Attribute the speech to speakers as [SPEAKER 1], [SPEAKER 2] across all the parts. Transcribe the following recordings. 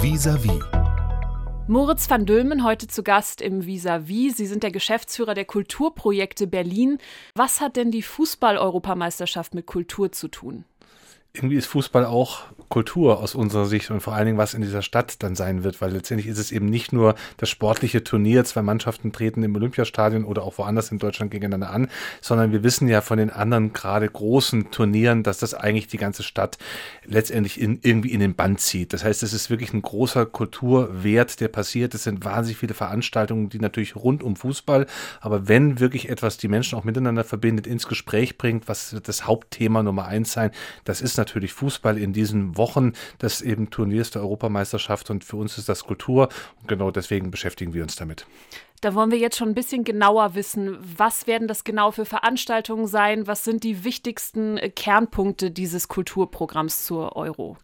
[SPEAKER 1] Vis-à-vis.
[SPEAKER 2] Moritz van Dülmen heute zu Gast im Vis-a-vis. Sie sind der Geschäftsführer der Kulturprojekte Berlin. Was hat denn die Fußball-Europameisterschaft mit Kultur zu tun?
[SPEAKER 3] Irgendwie ist Fußball auch Kultur aus unserer Sicht und vor allen Dingen, was in dieser Stadt dann sein wird, weil letztendlich ist es eben nicht nur das sportliche Turnier, zwei Mannschaften treten im Olympiastadion oder auch woanders in Deutschland gegeneinander an, sondern wir wissen ja von den anderen gerade großen Turnieren, dass das eigentlich die ganze Stadt letztendlich in, irgendwie in den Band zieht. Das heißt, es ist wirklich ein großer Kulturwert, der passiert. Es sind wahnsinnig viele Veranstaltungen, die natürlich rund um Fußball, aber wenn wirklich etwas die Menschen auch miteinander verbindet, ins Gespräch bringt, was wird das Hauptthema Nummer eins sein, das ist natürlich Fußball in diesen Wochen des eben Turniers der Europameisterschaft und für uns ist das Kultur und genau deswegen beschäftigen wir uns damit.
[SPEAKER 2] Da wollen wir jetzt schon ein bisschen genauer wissen, was werden das genau für Veranstaltungen sein, was sind die wichtigsten äh, Kernpunkte dieses Kulturprogramms zur Euro?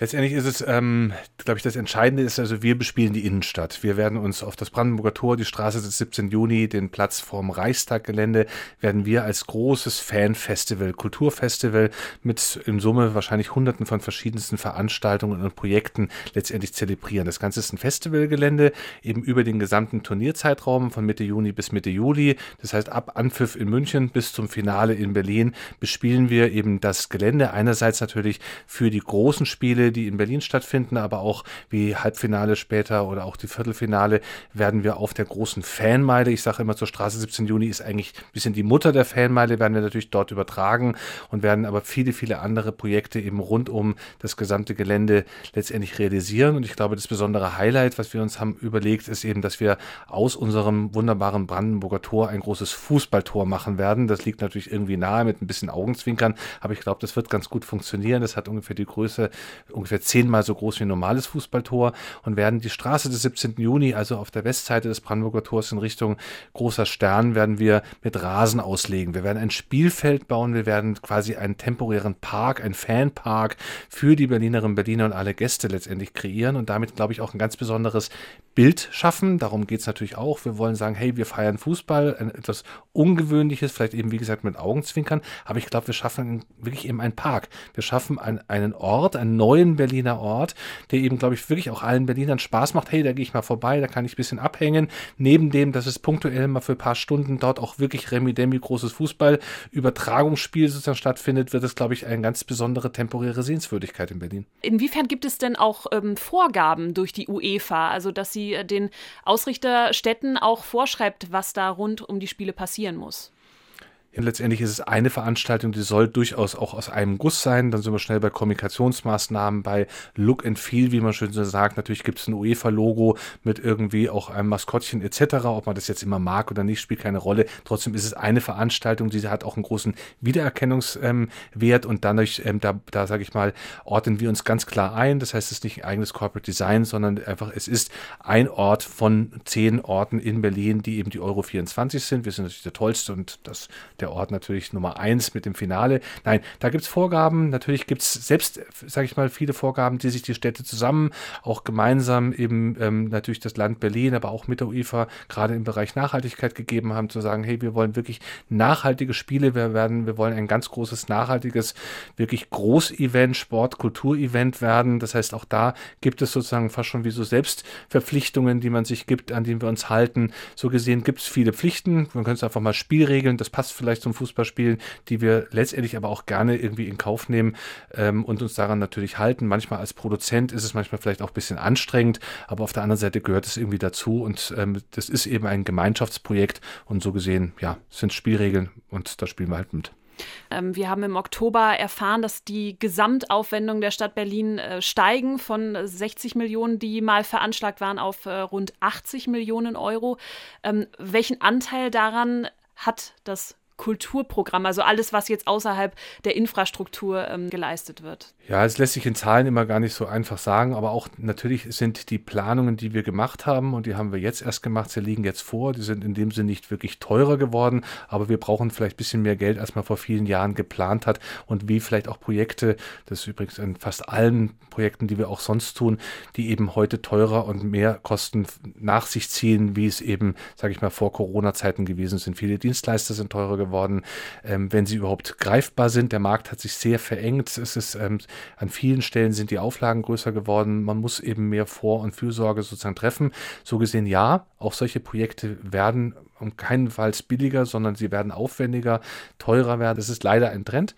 [SPEAKER 3] Letztendlich ist es, ähm, glaube ich, das Entscheidende ist, also wir bespielen die Innenstadt. Wir werden uns auf das Brandenburger Tor, die Straße des 17. Juni, den Platz vorm Reichstaggelände, werden wir als großes Fanfestival, Kulturfestival mit in Summe wahrscheinlich hunderten von verschiedensten Veranstaltungen und Projekten letztendlich zelebrieren. Das Ganze ist ein Festivalgelände, eben über den gesamten Turnierzeitraum von Mitte Juni bis Mitte Juli. Das heißt, ab Anpfiff in München bis zum Finale in Berlin bespielen wir eben das Gelände. Einerseits natürlich für die großen Spiele, die in Berlin stattfinden, aber auch wie Halbfinale später oder auch die Viertelfinale werden wir auf der großen Fanmeile, ich sage immer zur Straße 17 Juni ist eigentlich ein bisschen die Mutter der Fanmeile, werden wir natürlich dort übertragen und werden aber viele, viele andere Projekte eben rund um das gesamte Gelände letztendlich realisieren. Und ich glaube, das besondere Highlight, was wir uns haben überlegt, ist eben, dass wir aus unserem wunderbaren Brandenburger Tor ein großes Fußballtor machen werden. Das liegt natürlich irgendwie nahe mit ein bisschen Augenzwinkern, aber ich glaube, das wird ganz gut funktionieren. Das hat ungefähr die Größe ungefähr zehnmal so groß wie ein normales Fußballtor und werden die Straße des 17. Juni, also auf der Westseite des Brandenburger Tors in Richtung Großer Stern, werden wir mit Rasen auslegen. Wir werden ein Spielfeld bauen, wir werden quasi einen temporären Park, ein Fanpark für die Berlinerinnen und Berliner und alle Gäste letztendlich kreieren und damit, glaube ich, auch ein ganz besonderes Bild schaffen. Darum geht es natürlich auch. Wir wollen sagen, hey, wir feiern Fußball, etwas Ungewöhnliches, vielleicht eben, wie gesagt, mit Augenzwinkern, aber ich glaube, wir schaffen wirklich eben einen Park. Wir schaffen ein, einen Ort, einen neuen schönen Berliner Ort, der eben, glaube ich, wirklich auch allen Berlinern Spaß macht. Hey, da gehe ich mal vorbei, da kann ich ein bisschen abhängen. Neben dem, dass es punktuell mal für ein paar Stunden dort auch wirklich Remi-Demi großes Fußball-Übertragungsspiel sozusagen stattfindet, wird es, glaube ich, eine ganz besondere temporäre Sehenswürdigkeit in Berlin.
[SPEAKER 2] Inwiefern gibt es denn auch ähm, Vorgaben durch die UEFA, also dass sie äh, den Ausrichterstädten auch vorschreibt, was da rund um die Spiele passieren muss?
[SPEAKER 3] Ja, letztendlich ist es eine Veranstaltung, die soll durchaus auch aus einem Guss sein. Dann sind wir schnell bei Kommunikationsmaßnahmen, bei Look and Feel, wie man schön so sagt. Natürlich gibt es ein UEFA-Logo mit irgendwie auch einem Maskottchen etc. Ob man das jetzt immer mag oder nicht, spielt keine Rolle. Trotzdem ist es eine Veranstaltung, die hat auch einen großen Wiedererkennungswert ähm, und dadurch, ähm, da, da sage ich mal, ordnen wir uns ganz klar ein. Das heißt, es ist nicht ein eigenes Corporate Design, sondern einfach, es ist ein Ort von zehn Orten in Berlin, die eben die Euro 24 sind. Wir sind natürlich der tollste und das der Ort natürlich Nummer eins mit dem Finale. Nein, da gibt es Vorgaben. Natürlich gibt es selbst, sage ich mal, viele Vorgaben, die sich die Städte zusammen, auch gemeinsam eben ähm, natürlich das Land Berlin, aber auch mit der UEFA gerade im Bereich Nachhaltigkeit gegeben haben, zu sagen, hey, wir wollen wirklich nachhaltige Spiele, wir werden, wir wollen ein ganz großes, nachhaltiges, wirklich Groß-Event, Sport, Kultur-Event werden. Das heißt, auch da gibt es sozusagen fast schon wie so Selbstverpflichtungen, die man sich gibt, an denen wir uns halten. So gesehen gibt es viele Pflichten. Man könnte es einfach mal Spielregeln, das passt vielleicht vielleicht zum Fußballspielen, die wir letztendlich aber auch gerne irgendwie in Kauf nehmen ähm, und uns daran natürlich halten. Manchmal als Produzent ist es manchmal vielleicht auch ein bisschen anstrengend, aber auf der anderen Seite gehört es irgendwie dazu und ähm, das ist eben ein Gemeinschaftsprojekt und so gesehen, ja, sind Spielregeln und da spielen wir halt mit.
[SPEAKER 2] Ähm, wir haben im Oktober erfahren, dass die Gesamtaufwendungen der Stadt Berlin äh, steigen von 60 Millionen, die mal veranschlagt waren, auf äh, rund 80 Millionen Euro. Ähm, welchen Anteil daran hat das Kulturprogramm, also alles, was jetzt außerhalb der Infrastruktur ähm, geleistet wird?
[SPEAKER 3] Ja, es lässt sich in Zahlen immer gar nicht so einfach sagen, aber auch natürlich sind die Planungen, die wir gemacht haben und die haben wir jetzt erst gemacht, sie liegen jetzt vor, die sind in dem Sinne nicht wirklich teurer geworden, aber wir brauchen vielleicht ein bisschen mehr Geld, als man vor vielen Jahren geplant hat und wie vielleicht auch Projekte, das ist übrigens in fast allen Projekten, die wir auch sonst tun, die eben heute teurer und mehr Kosten nach sich ziehen, wie es eben, sage ich mal, vor Corona-Zeiten gewesen sind. Viele Dienstleister sind teurer geworden geworden, ähm, wenn sie überhaupt greifbar sind. Der Markt hat sich sehr verengt. Es ist ähm, an vielen Stellen sind die Auflagen größer geworden. Man muss eben mehr Vor- und Fürsorge sozusagen treffen. So gesehen ja, auch solche Projekte werden um keinenfalls billiger, sondern sie werden aufwendiger, teurer werden. Das ist leider ein Trend.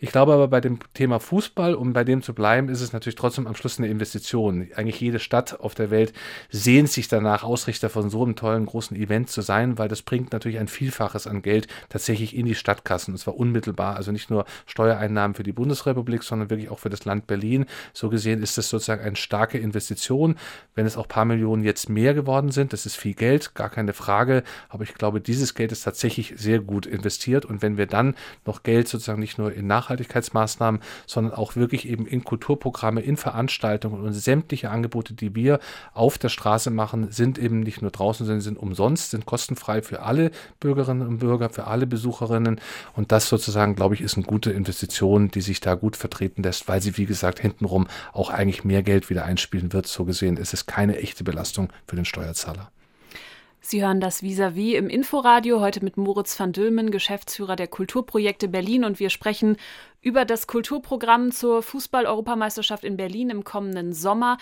[SPEAKER 3] Ich glaube aber bei dem Thema Fußball, um bei dem zu bleiben, ist es natürlich trotzdem am Schluss eine Investition. Eigentlich jede Stadt auf der Welt sehnt sich danach, Ausrichter von so einem tollen großen Event zu sein, weil das bringt natürlich ein Vielfaches an Geld tatsächlich in die Stadtkassen. Und zwar unmittelbar. Also nicht nur Steuereinnahmen für die Bundesrepublik, sondern wirklich auch für das Land Berlin. So gesehen ist das sozusagen eine starke Investition. Wenn es auch ein paar Millionen jetzt mehr geworden sind, das ist viel Geld, gar keine Frage. Aber ich glaube, dieses Geld ist tatsächlich sehr gut investiert. Und wenn wir dann noch Geld sozusagen nicht nur in Nach Nachhaltigkeitsmaßnahmen, sondern auch wirklich eben in Kulturprogramme, in Veranstaltungen und sämtliche Angebote, die wir auf der Straße machen, sind eben nicht nur draußen, sondern sind umsonst, sind kostenfrei für alle Bürgerinnen und Bürger, für alle Besucherinnen. Und das sozusagen, glaube ich, ist eine gute Investition, die sich da gut vertreten lässt, weil sie, wie gesagt, hintenrum auch eigentlich mehr Geld wieder einspielen wird. So gesehen ist es keine echte Belastung für den Steuerzahler.
[SPEAKER 2] Sie hören das Vis-à-vis im Inforadio, heute mit Moritz van Dülmen, Geschäftsführer der Kulturprojekte Berlin. Und wir sprechen über das Kulturprogramm zur Fußball-Europameisterschaft in Berlin im kommenden Sommer.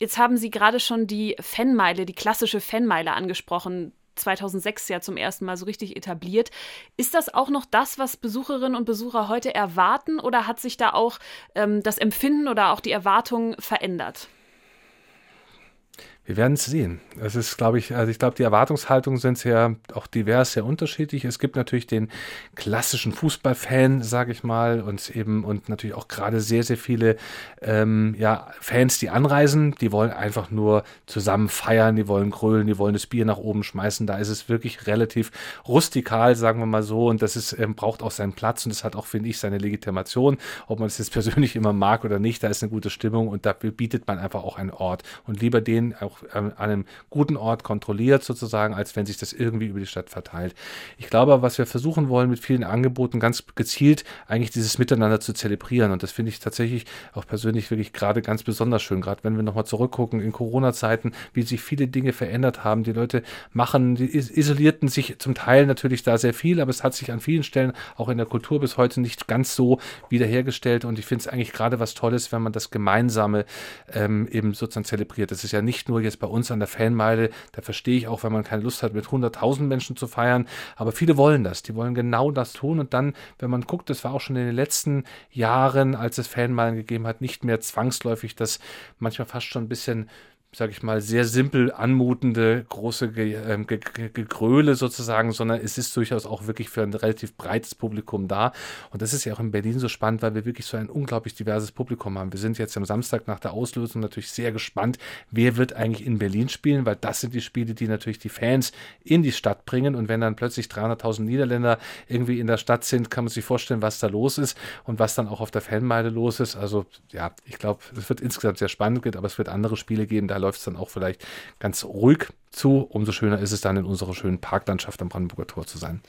[SPEAKER 2] Jetzt haben Sie gerade schon die Fanmeile, die klassische Fanmeile angesprochen. 2006 ja zum ersten Mal so richtig etabliert. Ist das auch noch das, was Besucherinnen und Besucher heute erwarten oder hat sich da auch ähm, das Empfinden oder auch die Erwartung verändert?
[SPEAKER 3] Wir werden es sehen. Es ist, glaube ich, also ich glaube, die Erwartungshaltungen sind sehr auch divers, sehr unterschiedlich. Es gibt natürlich den klassischen Fußballfan, sage ich mal, und eben und natürlich auch gerade sehr, sehr viele ähm, ja, Fans, die anreisen, die wollen einfach nur zusammen feiern, die wollen grölen, die wollen das Bier nach oben schmeißen. Da ist es wirklich relativ rustikal, sagen wir mal so, und das ist, ähm, braucht auch seinen Platz und es hat auch, finde ich, seine Legitimation, ob man es jetzt persönlich immer mag oder nicht. Da ist eine gute Stimmung und dafür bietet man einfach auch einen Ort und lieber den auch an einem guten Ort kontrolliert sozusagen, als wenn sich das irgendwie über die Stadt verteilt. Ich glaube, was wir versuchen wollen mit vielen Angeboten, ganz gezielt eigentlich dieses Miteinander zu zelebrieren. Und das finde ich tatsächlich auch persönlich wirklich gerade ganz besonders schön, gerade wenn wir nochmal zurückgucken in Corona-Zeiten, wie sich viele Dinge verändert haben. Die Leute machen, die isolierten sich zum Teil natürlich da sehr viel, aber es hat sich an vielen Stellen auch in der Kultur bis heute nicht ganz so wiederhergestellt. Und ich finde es eigentlich gerade was Tolles, wenn man das Gemeinsame ähm, eben sozusagen zelebriert. Das ist ja nicht nur jetzt bei uns an der Fanmeile, da verstehe ich auch, wenn man keine Lust hat, mit 100.000 Menschen zu feiern, aber viele wollen das, die wollen genau das tun. Und dann, wenn man guckt, das war auch schon in den letzten Jahren, als es Fanmeilen gegeben hat, nicht mehr zwangsläufig das manchmal fast schon ein bisschen sage ich mal, sehr simpel anmutende große Ge äh, Ge Ge Gegröle sozusagen, sondern es ist durchaus auch wirklich für ein relativ breites Publikum da. Und das ist ja auch in Berlin so spannend, weil wir wirklich so ein unglaublich diverses Publikum haben. Wir sind jetzt am Samstag nach der Auslösung natürlich sehr gespannt, wer wird eigentlich in Berlin spielen, weil das sind die Spiele, die natürlich die Fans in die Stadt bringen. Und wenn dann plötzlich 300.000 Niederländer irgendwie in der Stadt sind, kann man sich vorstellen, was da los ist und was dann auch auf der Fanmeile los ist. Also ja, ich glaube, es wird insgesamt sehr spannend, aber es wird andere Spiele geben, da läuft es dann auch vielleicht ganz ruhig zu. Umso schöner ist es dann in unserer schönen Parklandschaft am Brandenburger Tor zu sein.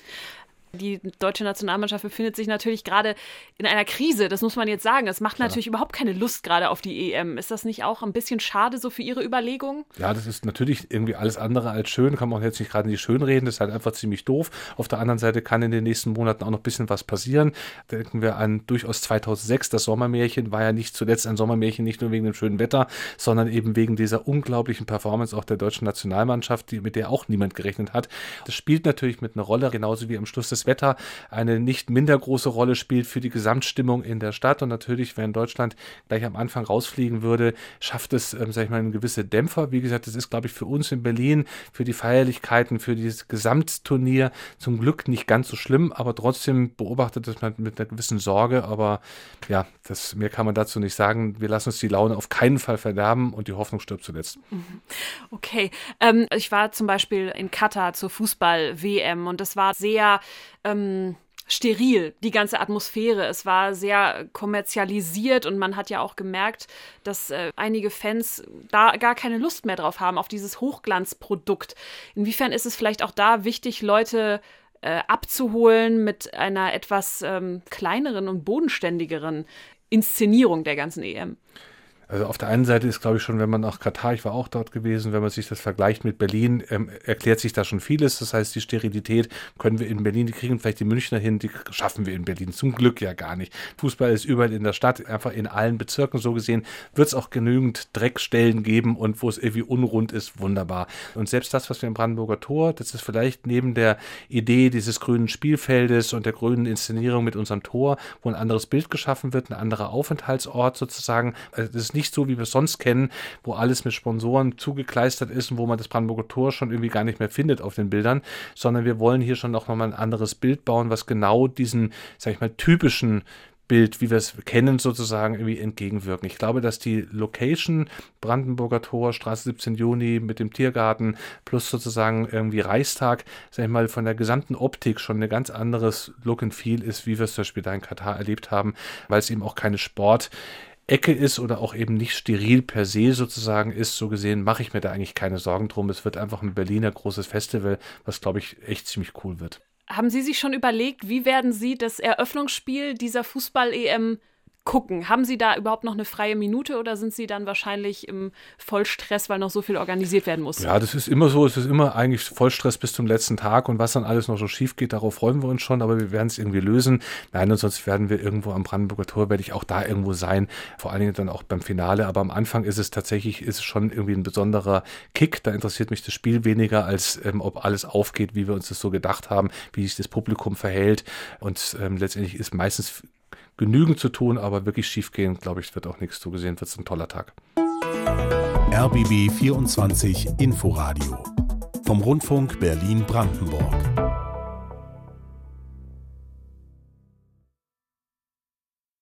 [SPEAKER 2] Die deutsche Nationalmannschaft befindet sich natürlich gerade in einer Krise, das muss man jetzt sagen. Es macht natürlich ja. überhaupt keine Lust gerade auf die EM. Ist das nicht auch ein bisschen schade so für Ihre Überlegungen?
[SPEAKER 3] Ja, das ist natürlich irgendwie alles andere als schön. Kann man jetzt nicht gerade nicht schön reden, das ist halt einfach ziemlich doof. Auf der anderen Seite kann in den nächsten Monaten auch noch ein bisschen was passieren. Denken wir an durchaus 2006, das Sommermärchen war ja nicht zuletzt ein Sommermärchen, nicht nur wegen dem schönen Wetter, sondern eben wegen dieser unglaublichen Performance auch der deutschen Nationalmannschaft, die, mit der auch niemand gerechnet hat. Das spielt natürlich mit einer Rolle, genauso wie am Schluss des Wetter eine nicht minder große Rolle spielt für die Gesamtstimmung in der Stadt. Und natürlich, wenn Deutschland gleich am Anfang rausfliegen würde, schafft es, ähm, sag ich mal, einen gewisse Dämpfer. Wie gesagt, das ist, glaube ich, für uns in Berlin, für die Feierlichkeiten, für dieses Gesamtturnier zum Glück nicht ganz so schlimm, aber trotzdem beobachtet es man mit einer gewissen Sorge. Aber ja, das, mehr kann man dazu nicht sagen. Wir lassen uns die Laune auf keinen Fall verderben und die Hoffnung stirbt zuletzt. Mhm.
[SPEAKER 2] Okay. Ähm, ich war zum Beispiel in Katar zur Fußball-WM und das war sehr ähm, steril, die ganze Atmosphäre. Es war sehr kommerzialisiert und man hat ja auch gemerkt, dass äh, einige Fans da gar keine Lust mehr drauf haben, auf dieses Hochglanzprodukt. Inwiefern ist es vielleicht auch da wichtig, Leute äh, abzuholen mit einer etwas ähm, kleineren und bodenständigeren Inszenierung der ganzen EM?
[SPEAKER 3] Also auf der einen Seite ist, glaube ich, schon, wenn man nach Katar, ich war auch dort gewesen, wenn man sich das vergleicht mit Berlin, ähm, erklärt sich da schon vieles. Das heißt, die Sterilität können wir in Berlin, die kriegen vielleicht die Münchner hin, die schaffen wir in Berlin. Zum Glück ja gar nicht. Fußball ist überall in der Stadt, einfach in allen Bezirken so gesehen, wird es auch genügend Dreckstellen geben und wo es irgendwie unrund ist, wunderbar. Und selbst das, was wir im Brandenburger Tor, das ist vielleicht neben der Idee dieses grünen Spielfeldes und der grünen Inszenierung mit unserem Tor, wo ein anderes Bild geschaffen wird, ein anderer Aufenthaltsort sozusagen. Also das ist nicht so, wie wir es sonst kennen, wo alles mit Sponsoren zugekleistert ist und wo man das Brandenburger Tor schon irgendwie gar nicht mehr findet auf den Bildern, sondern wir wollen hier schon noch mal ein anderes Bild bauen, was genau diesen, sag ich mal, typischen Bild, wie wir es kennen, sozusagen irgendwie entgegenwirken. Ich glaube, dass die Location Brandenburger Tor, Straße 17 Juni mit dem Tiergarten plus sozusagen irgendwie Reichstag, sag ich mal, von der gesamten Optik schon ein ganz anderes Look and Feel ist, wie wir es zum Beispiel da in Katar erlebt haben, weil es eben auch keine Sport Ecke ist oder auch eben nicht steril per se sozusagen ist, so gesehen mache ich mir da eigentlich keine Sorgen drum. Es wird einfach ein Berliner großes Festival, was glaube ich echt ziemlich cool wird.
[SPEAKER 2] Haben Sie sich schon überlegt, wie werden Sie das Eröffnungsspiel dieser Fußball-EM gucken? Haben Sie da überhaupt noch eine freie Minute oder sind Sie dann wahrscheinlich im Vollstress, weil noch so viel organisiert werden muss?
[SPEAKER 3] Ja, das ist immer so. Es ist immer eigentlich Vollstress bis zum letzten Tag und was dann alles noch so schief geht, darauf freuen wir uns schon, aber wir werden es irgendwie lösen. Nein, und sonst werden wir irgendwo am Brandenburger Tor, werde ich auch da irgendwo sein, vor allen Dingen dann auch beim Finale. Aber am Anfang ist es tatsächlich, ist es schon irgendwie ein besonderer Kick. Da interessiert mich das Spiel weniger, als ähm, ob alles aufgeht, wie wir uns das so gedacht haben, wie sich das Publikum verhält. Und ähm, letztendlich ist meistens genügend zu tun, aber wirklich schief gehen, glaube ich, wird auch nichts zugesehen. Wird es ein toller Tag.
[SPEAKER 1] RBB 24 Inforadio vom Rundfunk Berlin-Brandenburg.